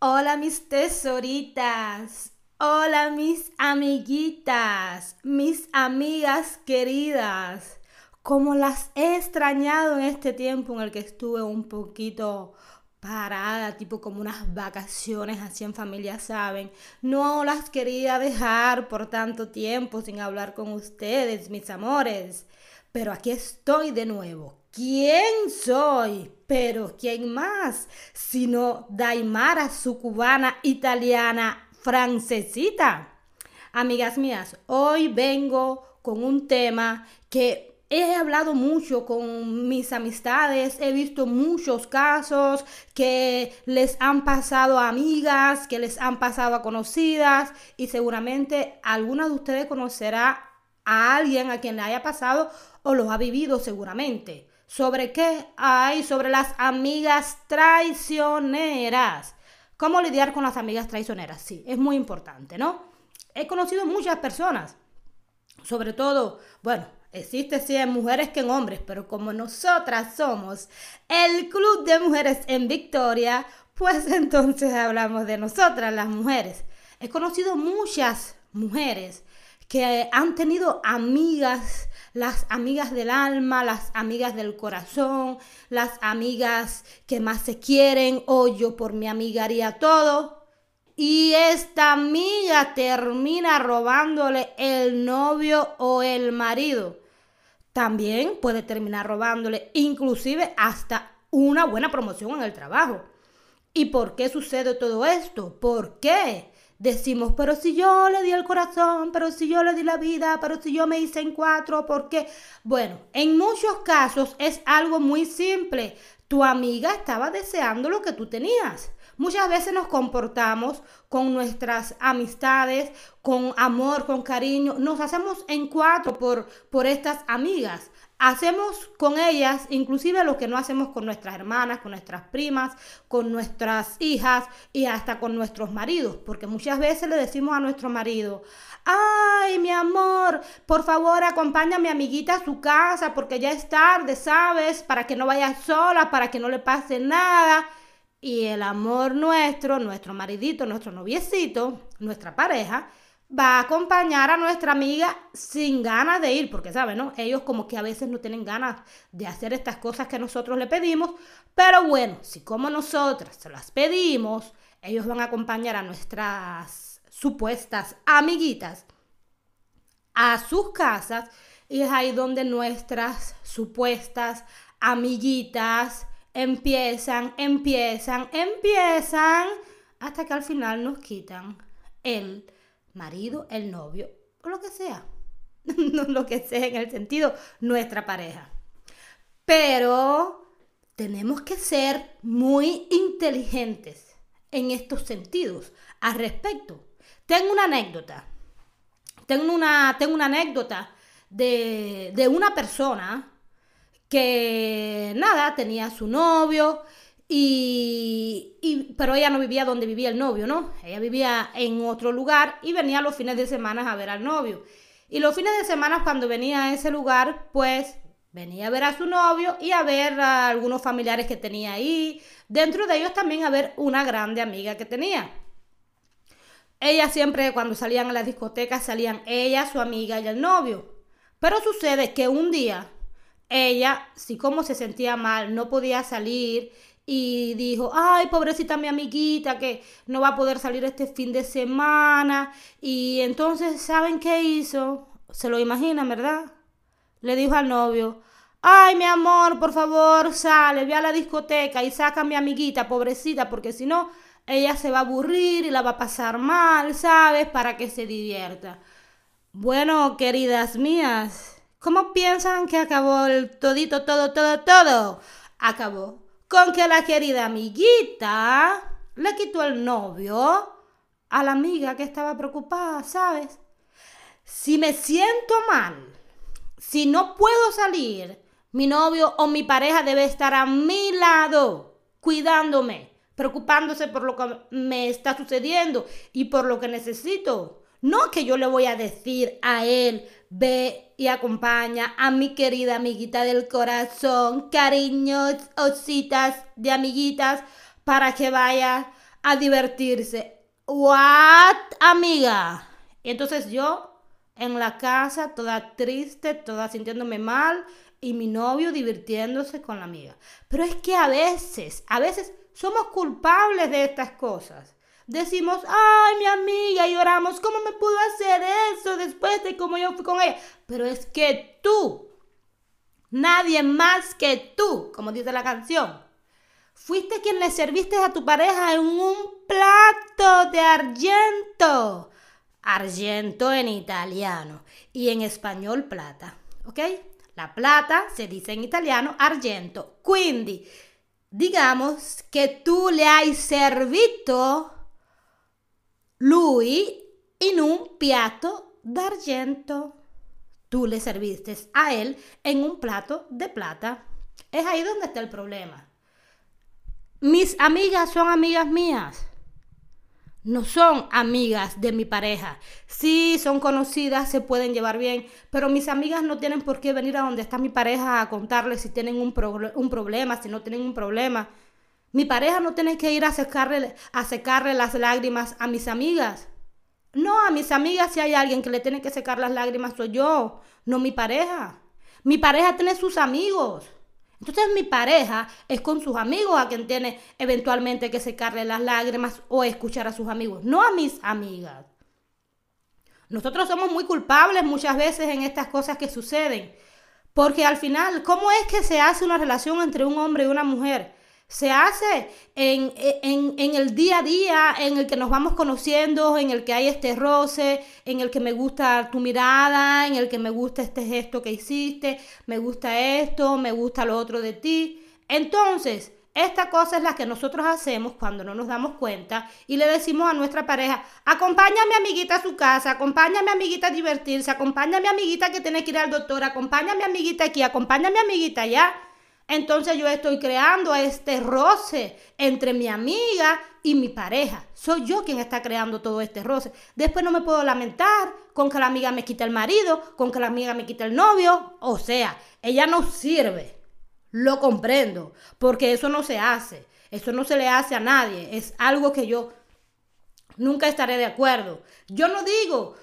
Hola mis tesoritas. Hola mis amiguitas, mis amigas queridas. Como las he extrañado en este tiempo en el que estuve un poquito parada, tipo como unas vacaciones así en familia, ¿saben? No las quería dejar por tanto tiempo sin hablar con ustedes, mis amores. Pero aquí estoy de nuevo. ¿Quién soy? Pero ¿quién más? Sino Daimara, su cubana italiana francesita. Amigas mías, hoy vengo con un tema que He hablado mucho con mis amistades, he visto muchos casos que les han pasado a amigas, que les han pasado a conocidas y seguramente alguna de ustedes conocerá a alguien a quien le haya pasado o lo ha vivido seguramente. ¿Sobre qué? hay? sobre las amigas traicioneras. ¿Cómo lidiar con las amigas traicioneras? Sí, es muy importante, ¿no? He conocido muchas personas, sobre todo, bueno, Existe sí en mujeres que en hombres, pero como nosotras somos el club de mujeres en Victoria, pues entonces hablamos de nosotras, las mujeres. He conocido muchas mujeres que han tenido amigas, las amigas del alma, las amigas del corazón, las amigas que más se quieren, o yo por mi amiga haría todo. Y esta amiga termina robándole el novio o el marido también puede terminar robándole inclusive hasta una buena promoción en el trabajo. ¿Y por qué sucede todo esto? ¿Por qué? Decimos, pero si yo le di el corazón, pero si yo le di la vida, pero si yo me hice en cuatro, ¿por qué? Bueno, en muchos casos es algo muy simple. Tu amiga estaba deseando lo que tú tenías. Muchas veces nos comportamos con nuestras amistades, con amor, con cariño. Nos hacemos en cuatro por, por estas amigas. Hacemos con ellas inclusive lo que no hacemos con nuestras hermanas, con nuestras primas, con nuestras hijas y hasta con nuestros maridos. Porque muchas veces le decimos a nuestro marido, ay mi amor, por favor acompáñame a mi amiguita a su casa porque ya es tarde, ¿sabes? Para que no vaya sola, para que no le pase nada. Y el amor nuestro, nuestro maridito, nuestro noviecito, nuestra pareja, va a acompañar a nuestra amiga sin ganas de ir, porque, ¿saben? No? Ellos como que a veces no tienen ganas de hacer estas cosas que nosotros le pedimos, pero bueno, si como nosotras se las pedimos, ellos van a acompañar a nuestras supuestas amiguitas a sus casas y es ahí donde nuestras supuestas amiguitas empiezan, empiezan, empiezan, hasta que al final nos quitan el marido, el novio, o lo que sea. lo que sea en el sentido, nuestra pareja. Pero tenemos que ser muy inteligentes en estos sentidos al respecto. Tengo una anécdota. Tengo una, tengo una anécdota de, de una persona que nada, tenía su novio y, pero ella no vivía donde vivía el novio, ¿no? Ella vivía en otro lugar y venía los fines de semana a ver al novio. Y los fines de semana cuando venía a ese lugar, pues venía a ver a su novio y a ver a algunos familiares que tenía ahí. Dentro de ellos también a ver una grande amiga que tenía. Ella siempre cuando salían a la discoteca salían ella, su amiga y el novio. Pero sucede que un día ella, sí como se sentía mal, no podía salir y dijo, ay, pobrecita mi amiguita que no va a poder salir este fin de semana. Y entonces, ¿saben qué hizo? Se lo imaginan, ¿verdad? Le dijo al novio, ay, mi amor, por favor, sale, ve a la discoteca y saca a mi amiguita, pobrecita, porque si no, ella se va a aburrir y la va a pasar mal, ¿sabes? Para que se divierta. Bueno, queridas mías, ¿Cómo piensan que acabó el todito, todo, todo, todo? Acabó con que la querida amiguita le quitó el novio a la amiga que estaba preocupada, ¿sabes? Si me siento mal, si no puedo salir, mi novio o mi pareja debe estar a mi lado, cuidándome, preocupándose por lo que me está sucediendo y por lo que necesito. No que yo le voy a decir a él, ve y acompaña a mi querida amiguita del corazón, cariños, ositas de amiguitas, para que vaya a divertirse. ¿What, amiga? Y entonces yo en la casa, toda triste, toda sintiéndome mal, y mi novio divirtiéndose con la amiga. Pero es que a veces, a veces somos culpables de estas cosas. Decimos, ay, mi amiga, y lloramos, ¿cómo me pudo hacer eso después de cómo yo fui con ella? Pero es que tú, nadie más que tú, como dice la canción, fuiste quien le serviste a tu pareja en un plato de argento. Argento en italiano y en español plata, ¿ok? La plata se dice en italiano argento. Quindi, digamos che tu le hai servito lui in un piatto d'argento. Tú le serviste a él en un plato de plata. Es ahí donde está el problema. Mis amigas son amigas mías no son amigas de mi pareja. Sí, son conocidas, se pueden llevar bien, pero mis amigas no tienen por qué venir a donde está mi pareja a contarle si tienen un, un problema, si no tienen un problema. Mi pareja no tiene que ir a secarle, a secarle las lágrimas a mis amigas. No, a mis amigas si hay alguien que le tiene que secar las lágrimas soy yo, no mi pareja. Mi pareja tiene sus amigos. Entonces mi pareja es con sus amigos a quien tiene eventualmente que secarle las lágrimas o escuchar a sus amigos, no a mis amigas. Nosotros somos muy culpables muchas veces en estas cosas que suceden, porque al final, ¿cómo es que se hace una relación entre un hombre y una mujer? Se hace en, el día a día, en el que nos vamos conociendo, en el que hay este roce, en el que me gusta tu mirada, en el que me gusta este gesto que hiciste, me gusta esto, me gusta lo otro de ti. Entonces, esta cosa es la que nosotros hacemos cuando no nos damos cuenta y le decimos a nuestra pareja, acompaña a mi amiguita a su casa, acompaña a mi amiguita a divertirse, acompaña a mi amiguita que tiene que ir al doctor, acompaña a mi amiguita aquí, acompaña a mi amiguita allá. Entonces yo estoy creando este roce entre mi amiga y mi pareja. Soy yo quien está creando todo este roce. Después no me puedo lamentar con que la amiga me quita el marido, con que la amiga me quita el novio. O sea, ella no sirve. Lo comprendo, porque eso no se hace. Eso no se le hace a nadie. Es algo que yo nunca estaré de acuerdo. Yo no digo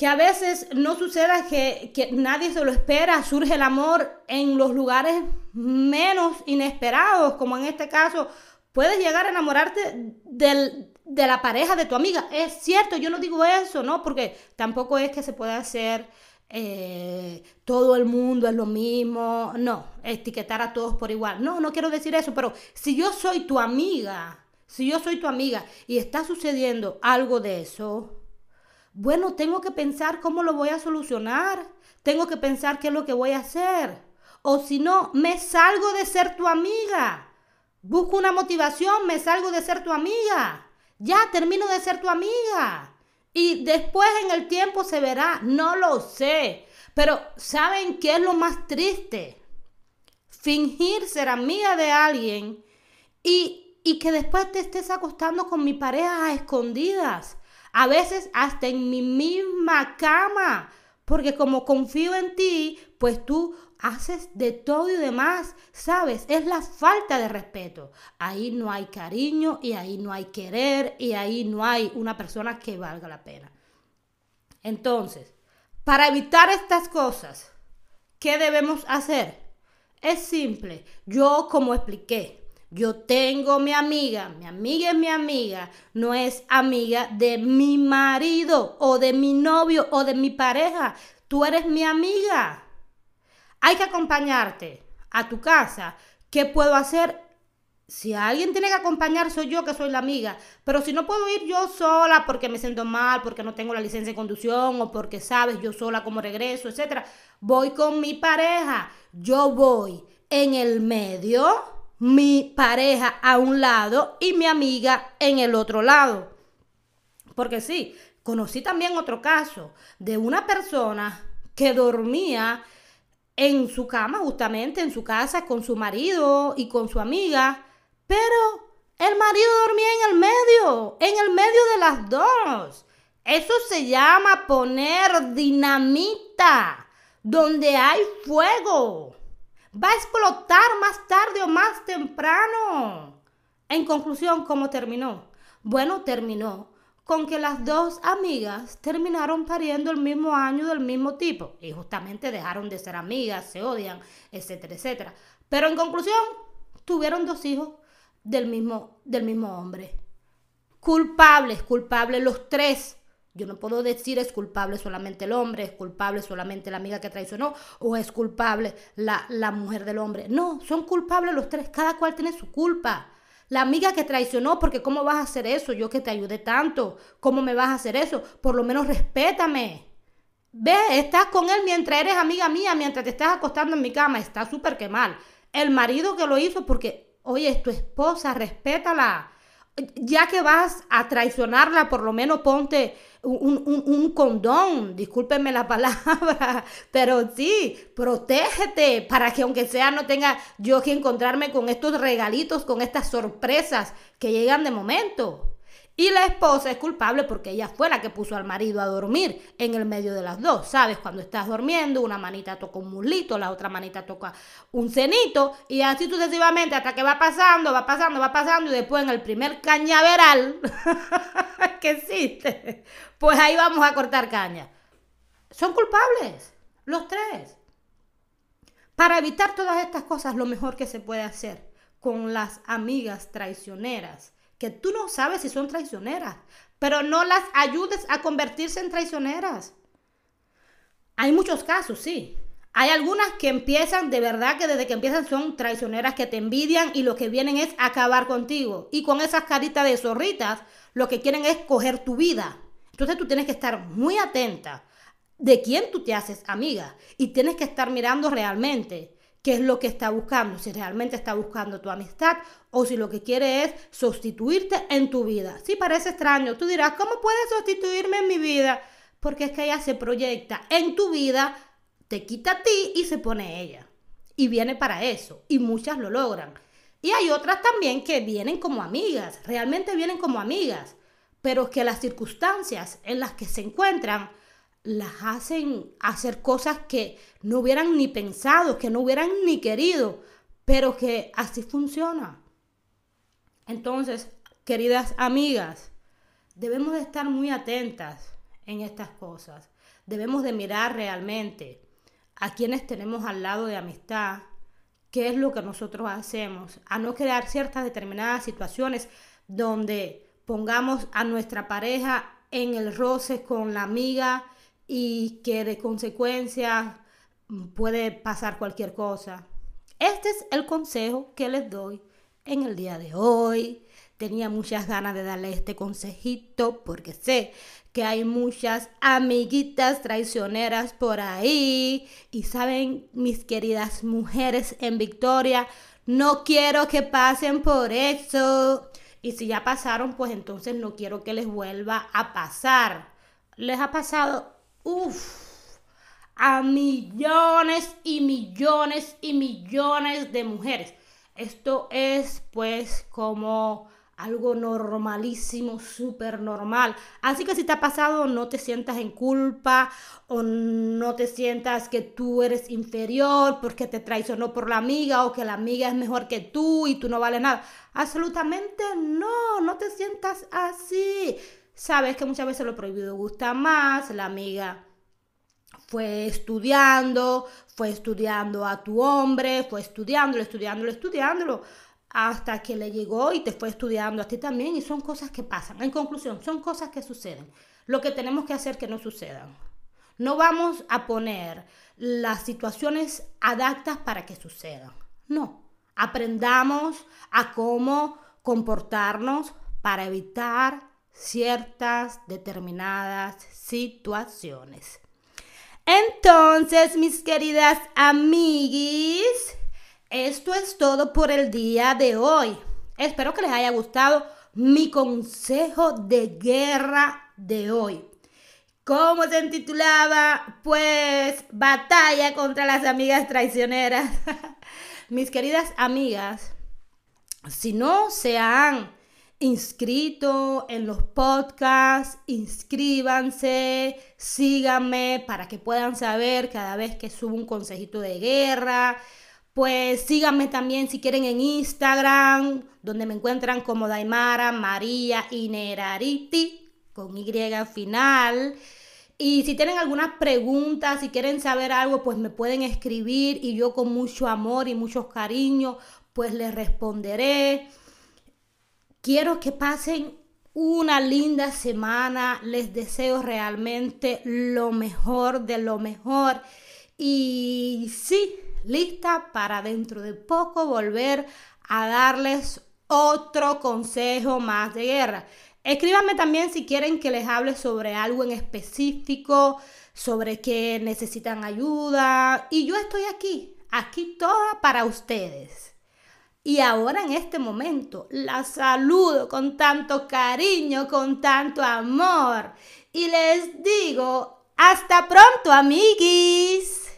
que a veces no suceda que, nadie se lo espera, surge el amor en los lugares menos inesperados, como en este caso, puedes llegar a enamorarte de la pareja de tu amiga. Es cierto, yo no digo eso, ¿no? Porque tampoco es que se pueda hacer eh, todo el mundo es lo mismo, no, etiquetar a todos por igual. No, no quiero decir eso, pero si yo soy tu amiga, si yo soy tu amiga y está sucediendo algo de eso, bueno, tengo que pensar cómo lo voy a solucionar. Tengo que pensar qué es lo que voy a hacer. O si no, me salgo de ser tu amiga. Busco una motivación, me salgo de ser tu amiga. Ya termino de ser tu amiga. Y después en el tiempo se verá, no lo sé. Pero ¿saben qué es lo más triste? Fingir ser amiga de alguien y, y que después te estés acostando con mi pareja a escondidas a veces hasta en mi misma cama, porque como confío en ti, pues tú haces de todo y demás, ¿sabes? Es la falta de respeto. Ahí no hay cariño y ahí no hay querer y ahí no hay una persona que valga la pena. Entonces, para evitar estas cosas, ¿qué debemos hacer? Es simple. Yo, como expliqué, yo tengo mi amiga, mi amiga es mi amiga, no es amiga de mi marido o de mi novio o de mi pareja. Tú eres mi amiga. Hay que acompañarte a tu casa. ¿Qué puedo hacer? Si alguien tiene que acompañar, soy yo que soy la amiga. Pero si no puedo ir yo sola porque me siento mal, porque no tengo la licencia de conducción o porque sabes yo sola cómo regreso, etc. Voy con mi pareja. Yo voy en el medio mi pareja a un lado y mi amiga en el otro lado. Porque sí, conocí también otro caso de una persona que dormía en su cama, justamente en su casa, con su marido y con su amiga, pero el marido dormía en el medio, en el medio de las dos. Eso se llama poner dinamita donde hay fuego va a explotar más tarde o más temprano. En conclusión, ¿cómo terminó? Bueno, terminó con que las dos amigas terminaron pariendo el mismo año del mismo tipo y justamente dejaron de ser amigas, se odian, etcétera, etcétera. Pero en conclusión, tuvieron dos hijos del mismo, del mismo hombre. Culpables, culpables los tres. Yo no puedo decir es culpable solamente el hombre, es culpable solamente la amiga que traicionó o es culpable la, la mujer del hombre. No, son culpables los tres, cada cual tiene su culpa. La amiga que traicionó, porque ¿cómo vas a hacer eso? Yo que te ayudé tanto, ¿cómo me vas a hacer eso? Por lo menos respétame. Ve, estás con él mientras eres amiga mía, mientras te estás acostando en mi cama, está súper que mal. El marido que lo hizo porque, oye, es tu esposa, respétala ya que vas a traicionarla, por lo menos ponte un, condón, discúlpenme la palabra, pero sí, protégete para que aunque sea no tenga yo que encontrarme con estos regalitos, con estas sorpresas que llegan de momento. Y la esposa es culpable porque ella fue la que puso al marido a dormir en el medio de las dos. ¿Sabes? Cuando estás durmiendo, una manita toca un muslito, la otra manita toca un cenito y así sucesivamente hasta que va pasando, va pasando, va pasando y después en el primer cañaveral que existe, pues ahí vamos a cortar caña. Son culpables, los tres. Para evitar todas estas cosas, lo mejor que se puede hacer con las amigas traicioneras que tú no sabes si son traicioneras, pero no las ayudes a convertirse en traicioneras. Hay muchos casos, sí. Hay algunas que empiezan, de verdad que desde que empiezan son traicioneras que te envidian y lo que vienen es acabar contigo. Y con esas caritas de zorritas, lo que quieren es coger tu vida. Entonces tú tienes que estar muy atenta de quién tú te haces amiga y tienes que estar mirando realmente qué es lo que está buscando, si realmente está buscando tu amistad o si lo que quiere es sustituirte en tu vida. Si parece extraño, tú dirás, ¿cómo puedes sustituirme en mi vida? Porque es que ella se proyecta en tu vida, te quita a ti y se pone ella. Y viene para eso. Y muchas lo logran. Y hay otras también que vienen como amigas, realmente vienen como amigas, pero que las circunstancias en las que se encuentran las hacen hacer cosas que no hubieran ni pensado, que no hubieran ni querido, pero que así funciona. Entonces, queridas amigas, debemos de estar muy atentas en estas cosas. Debemos de mirar realmente a quienes tenemos al lado de amistad, qué es lo que nosotros hacemos, a no crear ciertas determinadas situaciones donde pongamos a nuestra pareja en el roce con la amiga y que de consecuencia puede pasar cualquier cosa. Este es el consejo que les doy en el día de hoy. Tenía muchas ganas de darle este consejito porque sé que hay muchas amiguitas traicioneras por ahí. Y saben, mis queridas mujeres en Victoria, no quiero que pasen por eso. Y si ya pasaron, pues entonces no quiero que les vuelva a pasar. Les ha pasado uff, a millones y millones y millones de mujeres. Esto es pues como algo normalísimo, súper normal. Así que si te ha pasado, no te sientas en culpa o no te sientas que tú eres inferior porque te traicionó por la amiga o que la amiga es mejor que tú y tú no vales nada. Absolutamente no, no te sientas así sabes que muchas veces lo prohibido gusta más, la amiga fue estudiando, fue estudiando a tu hombre, fue estudiándolo, estudiándolo, estudiándolo, hasta que le llegó y te fue estudiando a ti también, y son cosas que pasan. En conclusión, son cosas que suceden. Lo que tenemos que hacer que no sucedan. No vamos a poner las situaciones adaptas para que sucedan. No. Aprendamos a cómo comportarnos para evitar ciertas determinadas situaciones. Entonces, mis queridas amiguis, esto es todo por el día de hoy. Espero que les haya gustado mi consejo de guerra de hoy. ¿Cómo se intitulaba? Pues batalla contra las amigas traicioneras. mis queridas amigas, si no se han inscrito en los podcasts, inscríbanse, síganme para que puedan saber cada vez que subo un consejito de guerra, Pues síganme también si quieren en Instagram, donde me encuentran como Daimara María Inerariti, con Y final. Y si tienen algunas preguntas, si quieren saber algo, pues me pueden escribir y yo con mucho amor y mucho cariño, pues les responderé. Quiero que pasen una linda semana. Les deseo realmente lo mejor de lo mejor. Y sí, lista para dentro de poco volver a darles otro consejo más de guerra. Escríbanme también si quieren que les hable sobre algo en específico, sobre que necesitan ayuda. Y yo estoy aquí, aquí toda para ustedes. Y ahora en este momento la saludo con tanto cariño, con tanto amor. Y les digo, hasta pronto, amiguis.